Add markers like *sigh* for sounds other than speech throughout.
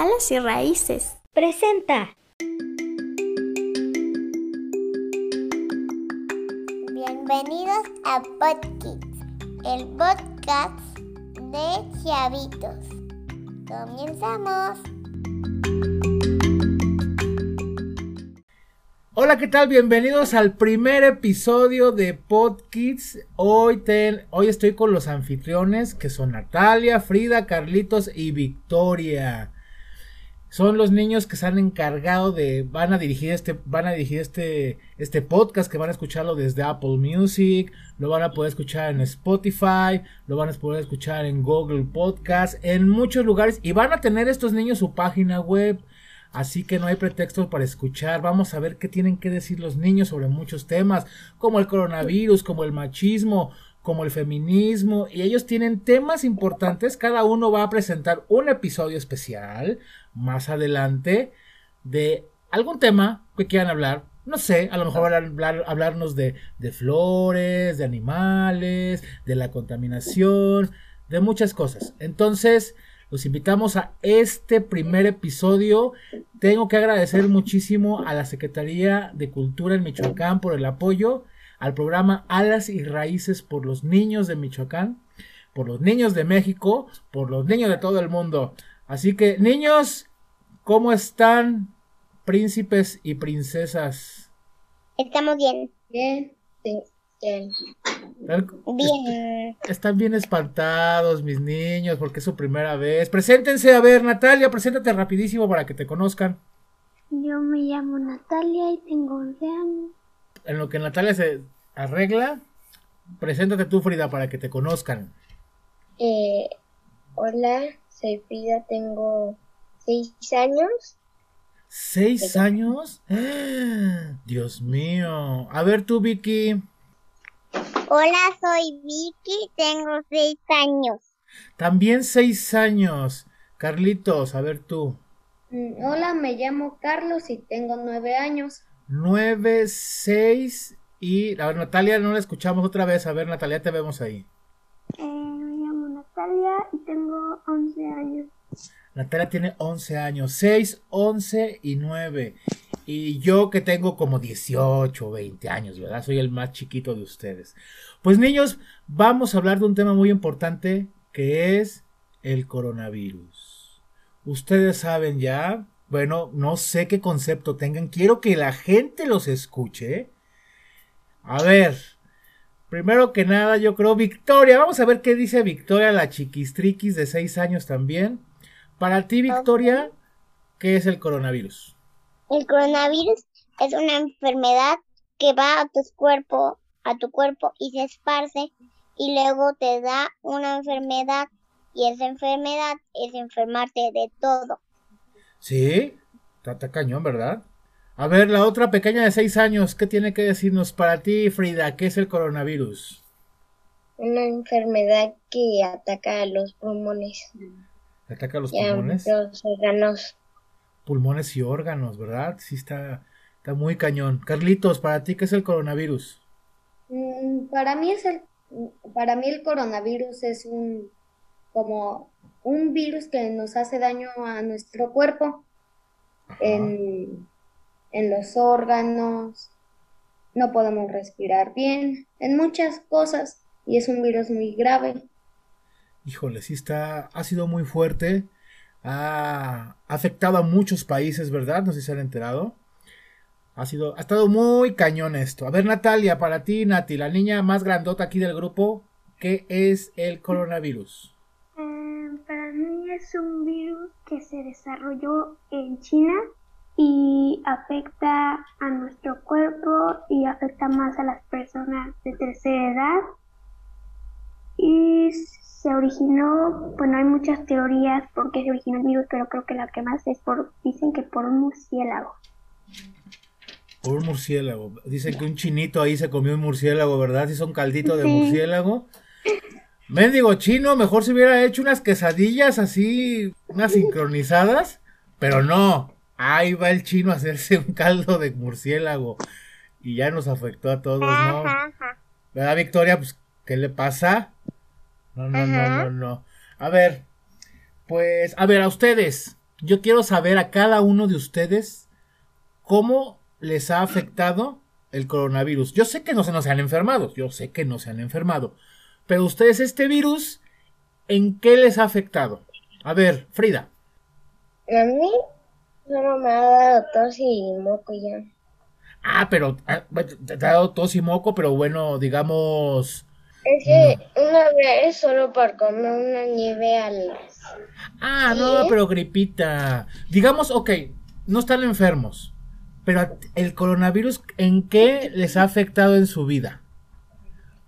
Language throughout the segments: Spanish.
Alas y Raíces. Presenta. Bienvenidos a Podkids, el podcast de Chavitos. Comenzamos. Hola, ¿qué tal? Bienvenidos al primer episodio de Podkids. Hoy, hoy estoy con los anfitriones que son Natalia, Frida, Carlitos y Victoria. Son los niños que se han encargado de, van a dirigir este, van a dirigir este, este podcast que van a escucharlo desde Apple Music, lo van a poder escuchar en Spotify, lo van a poder escuchar en Google Podcast, en muchos lugares y van a tener estos niños su página web. Así que no hay pretextos para escuchar. Vamos a ver qué tienen que decir los niños sobre muchos temas, como el coronavirus, como el machismo, como el feminismo. Y ellos tienen temas importantes. Cada uno va a presentar un episodio especial más adelante de algún tema que quieran hablar. No sé, a lo mejor van a hablar, hablarnos de, de flores, de animales, de la contaminación, de muchas cosas. Entonces, los invitamos a este primer episodio. Tengo que agradecer muchísimo a la Secretaría de Cultura en Michoacán por el apoyo al programa Alas y Raíces por los niños de Michoacán, por los niños de México, por los niños de todo el mundo. Así que, niños, ¿cómo están, príncipes y princesas? Estamos bien. Bien. Sí. Bien. Bien. Están bien espantados mis niños porque es su primera vez. Preséntense, a ver, Natalia, preséntate rapidísimo para que te conozcan. Yo me llamo Natalia y tengo 11 años. En lo que Natalia se arregla, preséntate tú, Frida, para que te conozcan. Eh, hola, soy Frida, tengo 6 años. ¿Seis años? *gasps* Dios mío. A ver tú, Vicky. Hola, soy Vicky, tengo seis años. También seis años. Carlitos, a ver tú. Mm, Hola, me llamo Carlos y tengo 9 años. Nueve, seis y... A ver, Natalia, no la escuchamos otra vez. A ver, Natalia, te vemos ahí. Eh, me llamo Natalia y tengo 11 años. Natalia tiene 11 años. 6, 11 y 9. Y yo que tengo como 18 o 20 años, ¿verdad? Soy el más chiquito de ustedes. Pues niños, vamos a hablar de un tema muy importante que es el coronavirus. Ustedes saben ya, bueno, no sé qué concepto tengan. Quiero que la gente los escuche. A ver, primero que nada, yo creo Victoria. Vamos a ver qué dice Victoria, la chiquistriquis de 6 años también. Para ti, Victoria, ¿qué es el coronavirus? El coronavirus es una enfermedad que va a tu cuerpo, a tu cuerpo y se esparce y luego te da una enfermedad y esa enfermedad es enfermarte de todo. Sí, está, cañón, ¿verdad? A ver, la otra pequeña de 6 años, ¿qué tiene que decirnos para ti, Frida? ¿Qué es el coronavirus? Una enfermedad que ataca a los pulmones ¿Ataca los pulmones? los órganos. Pulmones y órganos, ¿verdad? Sí, está, está muy cañón. Carlitos, para ti, ¿qué es el coronavirus? Mm, Para mí es el, para mí el coronavirus es un como un virus que nos hace daño a nuestro cuerpo en, en los órganos, no podemos respirar bien, en muchas cosas, y es un virus muy grave. Híjole, sí está, ha sido muy fuerte, ha afectado a muchos países, ¿verdad? No sé si se han enterado. Ha sido, ha estado muy cañón esto. A ver, Natalia, para ti, Nati, la niña más grandota aquí del grupo, ¿qué es el coronavirus? Eh, para mí es un virus que se desarrolló en China y afecta a nuestro cuerpo y afecta más a las personas de tercera edad. Y se originó, bueno, hay muchas teorías por qué se originó el virus, pero creo que la que más es por, dicen que por un murciélago. Por un murciélago. Dicen que un chinito ahí se comió un murciélago, ¿verdad? Hizo un caldito de Sí. murciélago. Mendigo chino, mejor se hubiera hecho unas quesadillas así, unas sincronizadas, pero no. Ahí va el chino a hacerse un caldo de murciélago. Y ya nos afectó a todos, ¿no? ¿Verdad, Victoria? Pues, ¿qué le pasa? No, no, no, Ajá. no, no. A ver, pues, a ver, a ustedes, yo quiero saber a cada uno de ustedes cómo les ha afectado el coronavirus. Yo sé que no se nos han enfermado, yo sé que no se han enfermado, pero ustedes este virus, ¿en qué les ha afectado? A ver, Frida. A mí solo me ha dado tos y moco ya. Ah, pero ah, te ha dado tos y moco, pero bueno, digamos... Es que una vez solo por comer una nieve al... Ah, no, pero gripita. Digamos, ok, no están enfermos, pero el coronavirus, ¿en qué les ha afectado en su vida?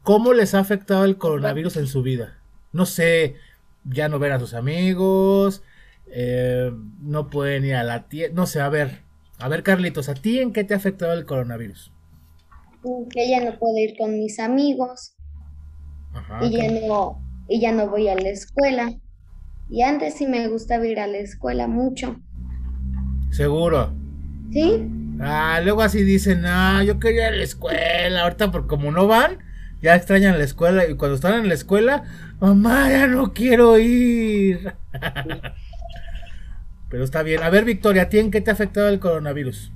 ¿Cómo les ha afectado el coronavirus en su vida? No sé, ya no ver a sus amigos, eh, no pueden ir a la tienda, no sé, a ver, a ver Carlitos, ¿a ti en qué te ha afectado el coronavirus? Que ya no puedo ir con mis amigos y, ya no, y ya no voy a la escuela. Y antes sí me gustaba ir a la escuela mucho. ¿Seguro? ¿Sí? Ah, luego así dicen, ah, yo quería ir a la escuela, ahorita porque como no van, ya extrañan la escuela y cuando están en la escuela, mamá, ya no quiero ir. *laughs* Pero está bien. A ver, Victoria, ¿a ti en qué te ha afectado el coronavirus?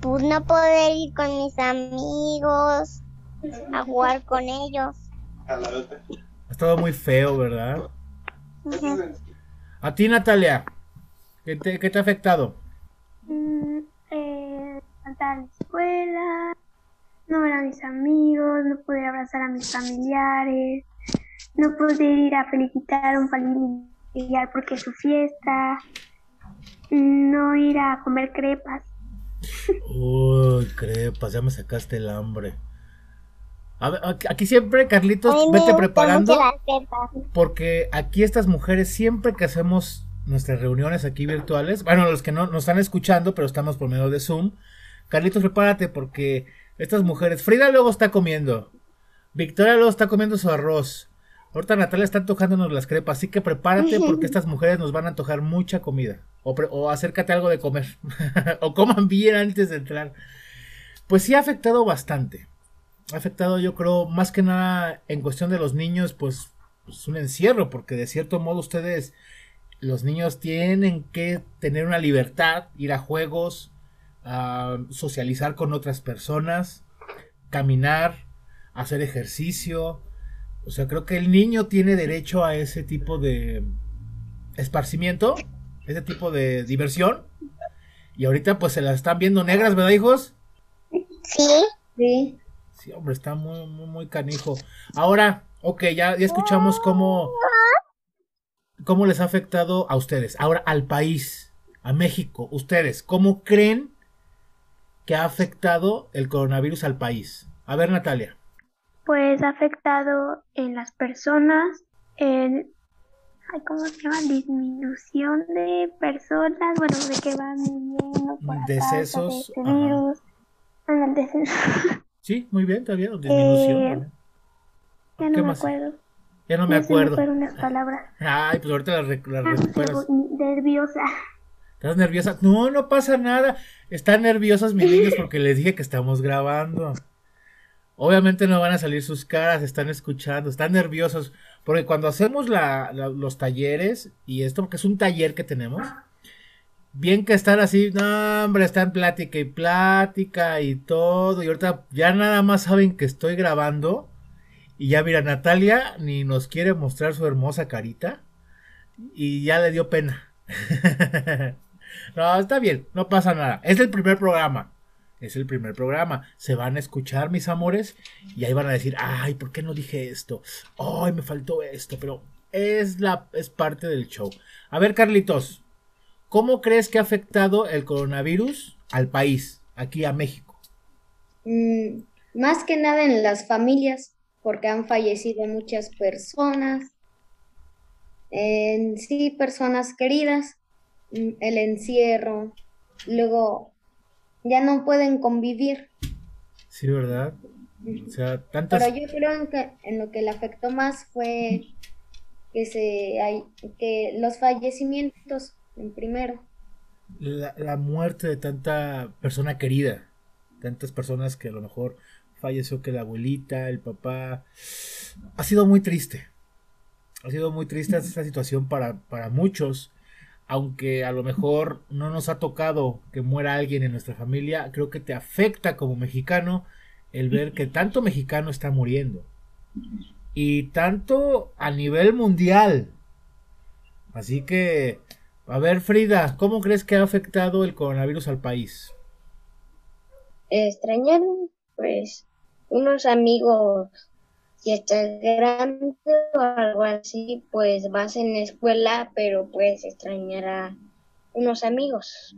Pues no poder ir con mis amigos, a jugar con ellos. Ha estado muy feo, ¿verdad? A ti, Natalia, ¿qué te, qué te ha afectado? Mm, eh, faltar a la escuela, no ver a mis amigos, no poder abrazar a mis familiares, no poder ir a felicitar a un familiar porque es su fiesta, no ir a comer crepas. *laughs* Uy, crepas, ya me sacaste el hambre. A ver, aquí siempre, Carlitos, vete preparando. Porque aquí estas mujeres, siempre que hacemos nuestras reuniones aquí virtuales, bueno, los que no nos están escuchando, pero estamos por medio de Zoom, Carlitos, prepárate porque estas mujeres, Frida luego está comiendo, Victoria luego está comiendo su arroz, ahorita Natalia está antojándonos las crepas, así que prepárate *laughs* porque estas mujeres nos van a antojar mucha comida, o, o acércate algo de comer, *laughs* o coman bien antes de entrar. Pues sí ha afectado bastante, afectado yo creo más que nada en cuestión de los niños, pues, pues un encierro, porque de cierto modo ustedes, los niños tienen que tener una libertad, ir a juegos, socializar con otras personas, caminar, hacer ejercicio. O sea, creo que el niño tiene derecho a ese tipo de esparcimiento, ese tipo de diversión. Y ahorita pues se las están viendo negras, ¿verdad, hijos? Sí. Sí. Sí, hombre, está muy, muy, muy canijo. Ahora, ok, ya, ya escuchamos cómo, cómo les ha afectado a ustedes. Ahora, al país, a México, ustedes, ¿cómo creen que ha afectado el coronavirus al país? A ver, Natalia. Pues ha afectado en las personas, en, ¿cómo se llama? Disminución de personas, bueno, de que van viviendo por Decesos. De este virus. Ah, el deceso. *laughs* Sí, muy bien, está bien, disminución. Eh, ya no me acuerdo. Ya no me acuerdo. Se me unas palabras. Ay, pues ahorita las, las Ah, recuperas. Nerviosa. ¿Estás nerviosa? No, no pasa nada. Están nerviosos mis niños porque les dije que estamos grabando. Obviamente no van a salir sus caras, están escuchando, están nerviosos. Porque cuando hacemos la, la- los talleres, y esto porque es un taller que tenemos, bien que están así, no, hombre, están plática y plática y todo. Y ahorita ya nada más saben que estoy grabando. Y ya mira, Natalia ni nos quiere mostrar su hermosa carita. Y ya le dio pena. *laughs* no, está bien, no pasa nada. Es el primer programa. Es el primer programa. Se van a escuchar, mis amores, y ahí van a decir, ay, ¿por qué no dije esto? Ay, me faltó esto, pero es la es parte del show. A ver, Carlitos, ¿cómo crees que ha afectado el coronavirus al país, aquí a México? Mm, más que nada en las familias, porque han fallecido muchas personas. En sí, personas queridas, mm, el encierro, luego ya no pueden convivir. Sí, ¿verdad? O sea, tantas Pero yo creo que en lo que le afectó más fue que se hay, que los fallecimientos en primero. la, la muerte de tanta persona querida, tantas personas que a lo mejor falleció que la abuelita, el papá, ha sido muy triste. Ha sido muy triste esta situación para, para muchos. aunque a lo mejor no nos ha tocado que muera alguien en nuestra familia, creo que te afecta como mexicano el ver que tanto mexicano está muriendo. Y tanto a nivel mundial. Así que, a ver Frida, ¿cómo crees que ha afectado el coronavirus al país? Extrañar, pues, unos amigos si estás grande o algo así, pues vas en la escuela, pero puedes extrañar a unos amigos.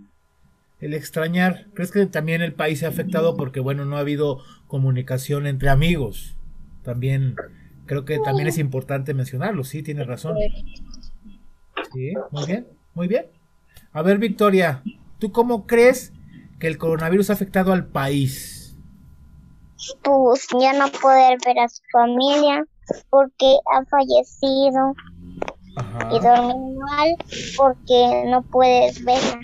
El extrañar, ¿crees que también el país se ha afectado porque, bueno, no ha habido comunicación entre amigos? También, creo que también es importante mencionarlo, sí, tienes razón. Sí, muy bien, muy bien. A ver, Victoria, ¿tú cómo crees que el coronavirus ha afectado al país? pues ya no poder ver a su familia porque ha fallecido y dormir mal porque no puedes verla.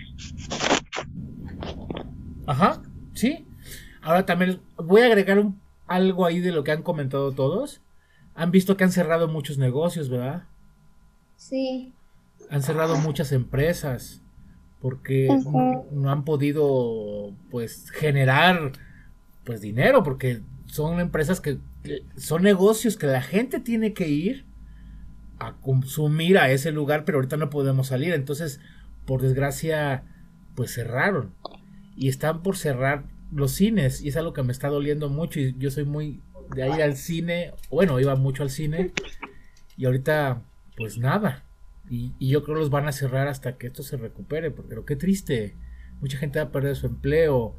Ajá, sí. Ahora también voy a agregar un, algo ahí de lo que han comentado todos. Han visto que han cerrado muchos negocios, ¿verdad? Sí. Han cerrado muchas empresas porque no han podido pues generar pues dinero, porque son empresas que, son negocios que la gente tiene que ir a consumir a ese lugar, pero ahorita no podemos salir. Entonces, por desgracia, pues cerraron. Y están por cerrar los cines. Y es algo que me está doliendo mucho. Y yo soy muy de ir al cine. Bueno, iba mucho al cine. Y ahorita, pues nada. Y, yo creo los van a cerrar hasta que esto se recupere. Porque lo que triste. Mucha gente va a perder su empleo.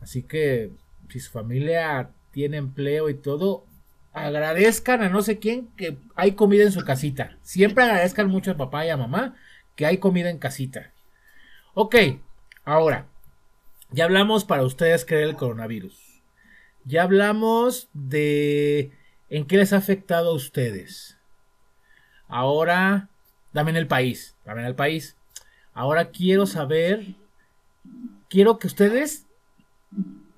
Así que si su familia tiene empleo y todo, agradezcan a no sé quién que hay comida en su casita. Siempre agradezcan mucho a papá y a mamá que hay comida en casita. Ok, ahora, ya hablamos para ustedes creer el coronavirus. Ya hablamos de en qué les ha afectado a ustedes. Ahora, dame en el país, dame en el país. Ahora quiero saber, quiero que ustedes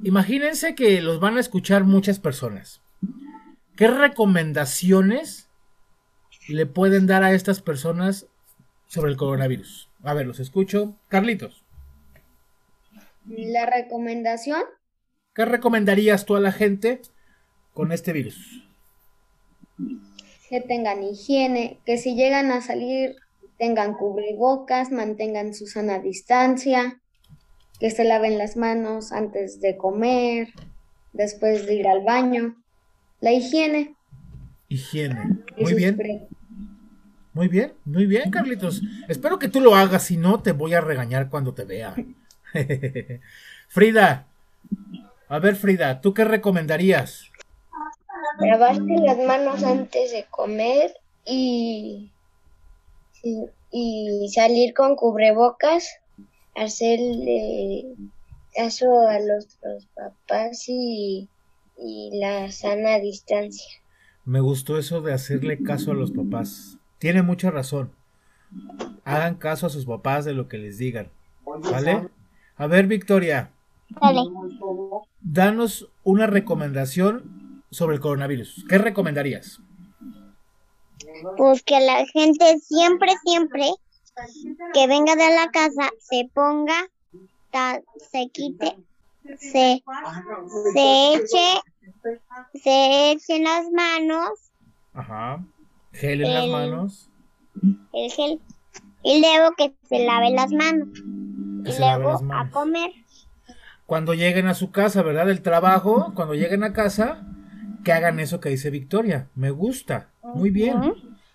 Imagínense que los van a escuchar muchas personas. ¿Qué recomendaciones le pueden dar a estas personas sobre el coronavirus? A ver, los escucho. Carlitos. La recomendación. ¿Qué recomendarías tú a la gente con este virus? Que tengan higiene, que si llegan a salir tengan cubrebocas, mantengan su sana distancia, que se laven las manos antes de comer, después de ir al baño. La higiene. Higiene. Muy bien. Muy bien, muy bien, Carlitos. Espero que tú lo hagas, si no te voy a regañar cuando te vea. *laughs* Frida, a ver, Frida, ¿tú qué recomendarías? Lavarte las manos antes de comer y, y salir con cubrebocas hacerle caso a los, papás y, y la sana distancia. Me gustó eso de hacerle caso a los papás. Tiene mucha razón. Hagan caso a sus papás de lo que les digan. ¿Vale? A ver, Victoria. Dale. Danos una recomendación sobre el coronavirus. ¿Qué recomendarías? Pues que la gente siempre, siempre que venga de la casa, se ponga, se quite, se, se eche, se eche las manos. Ajá. Gel en las manos. El gel. Y luego que se lave las manos. y luego a comer. Cuando lleguen a su casa, ¿verdad? Del trabajo, cuando lleguen a casa, que hagan eso que dice Victoria. Me gusta. Muy bien.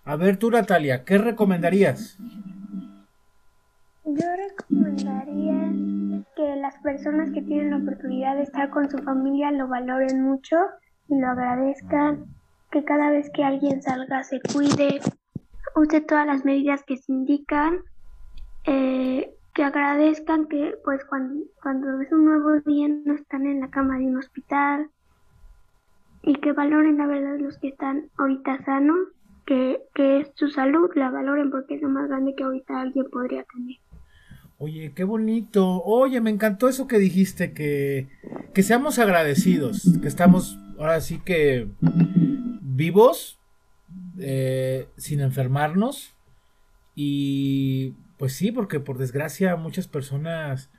A ver tú, Natalia, ¿qué recomendarías? Yo recomendaría que las personas que tienen la oportunidad de estar con su familia lo valoren mucho y lo agradezcan, que cada vez que alguien salga se cuide, use todas las medidas que se indican, eh, que agradezcan que pues cuando, cuando es un nuevo día no están en la cama de un hospital y que valoren la verdad los que están ahorita sanos, que, que es su salud, la valoren porque es lo más grande que ahorita alguien podría tener. Oye, qué bonito. Oye, me encantó eso que dijiste, que, que seamos agradecidos, que estamos ahora sí que vivos, eh, sin enfermarnos y Pues sí, porque por desgracia muchas personas...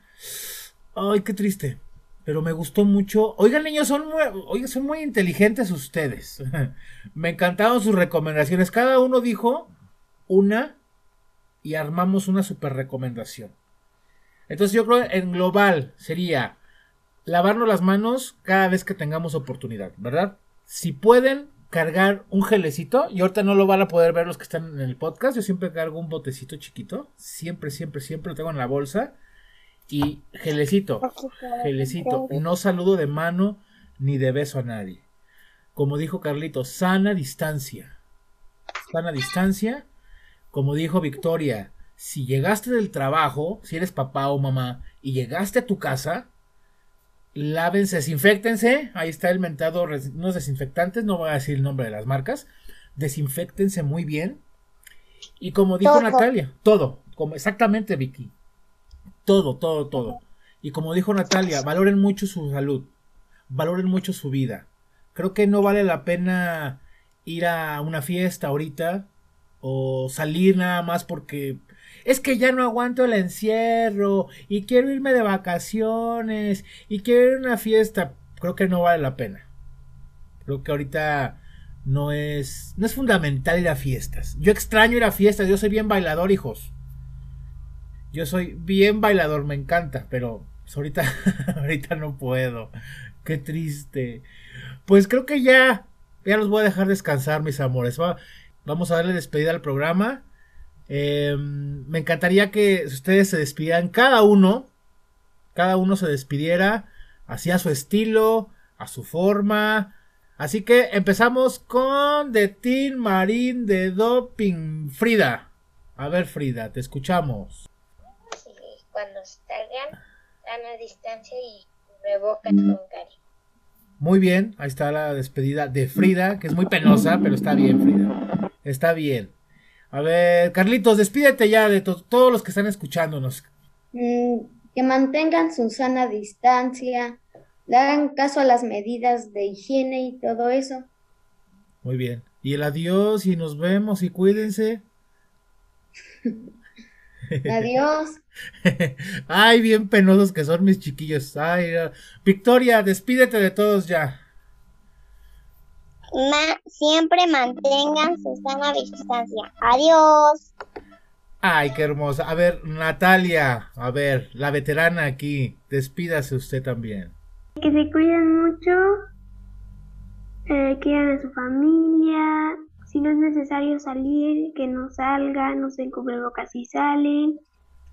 Ay, qué triste. Pero me gustó mucho. Oigan, niños, son muy, son muy inteligentes ustedes. *laughs* me encantaron sus recomendaciones. Cada uno dijo una y armamos una super recomendación. Entonces yo creo en global sería lavarnos las manos cada vez que tengamos oportunidad, ¿verdad? Si pueden cargar un gelecito, y ahorita no lo van a poder ver los que están en el podcast, yo siempre cargo un botecito chiquito, siempre, siempre, siempre lo tengo en la bolsa. Y gelecito, gelecito, no saludo de mano ni de beso a nadie. Como dijo Carlito, sana distancia. Sana distancia. Como dijo Victoria, si llegaste del trabajo, si eres papá o mamá, y llegaste a tu casa, lávense, desinfectense. Ahí está el mentado, unos desinfectantes, no voy a decir el nombre de las marcas. Desinfectense muy bien. Y como dijo Natalia, todo, como exactamente Vicky. Todo, todo, todo. Y como dijo Natalia, valoren mucho su salud, valoren mucho su vida. Creo que no vale la pena ir a una fiesta ahorita o salir nada más porque es que ya no aguanto el encierro y quiero irme de vacaciones y quiero ir a una fiesta. Creo que no vale la pena. Creo que ahorita no es no es fundamental ir a fiestas. Yo extraño ir a fiestas, yo soy bien bailador, hijos. Yo soy bien bailador, me encanta, pero pues, ahorita *laughs* ahorita no puedo. Qué triste. Pues creo que ya ya los voy a dejar descansar, mis amores. vamos a darle despedida al programa. Em, me encantaría que ustedes se despidieran cada uno, cada uno se despidiera así a su estilo, a su forma. Así que empezamos con The Teen Marine de Doping. Frida, a ver Frida, te escuchamos. Cuando salgan, dan a distancia y revocan con cariño. Muy bien, ahí está la despedida de Frida, que es muy penosa, pero está bien, Frida. Está bien. A ver, Carlitos, despídete ya de todos los que están escuchándonos. Mm, que mantengan su sana distancia, le hagan caso a las medidas de higiene y todo eso. Muy bien. Y el adiós y nos vemos y cuídense. *laughs* Adiós. *laughs* Ay, bien penosos que son mis chiquillos. Ay, Victoria, despídete de todos ya siempre mantengan su sana distancia. Adiós. Ay, qué hermosa. A ver, Natalia, a ver, la veterana aquí, despídase usted también. Que se cuiden mucho, eh, quieran a su familia, si no es necesario salir, que no salgan, se cubrebocas si salen,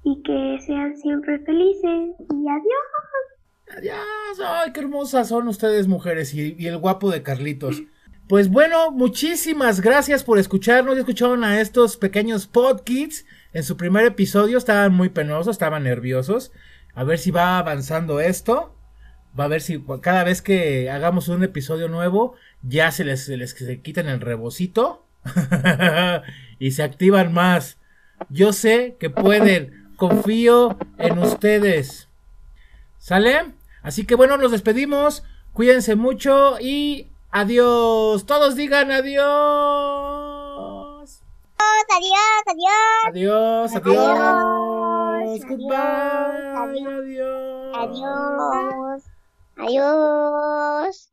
y que sean siempre felices. Y adiós. Adiós, ay, qué hermosas son ustedes mujeres y, el guapo de Carlitos. Pues bueno, muchísimas gracias por escucharnos. Escucharon a estos pequeños podkids en su primer episodio. Estaban muy penosos, estaban nerviosos. A ver si va avanzando esto. Va a ver si cada vez que hagamos un episodio nuevo ya se les, se les se quitan el rebocito *laughs* y se activan más. Yo sé que pueden. Confío en ustedes. ¿Sale? Así que bueno, nos despedimos. Cuídense mucho y Adiós. Todos digan adiós. Adiós, adiós. Adiós, adiós. Goodbye. Adiós. Adiós. Adiós.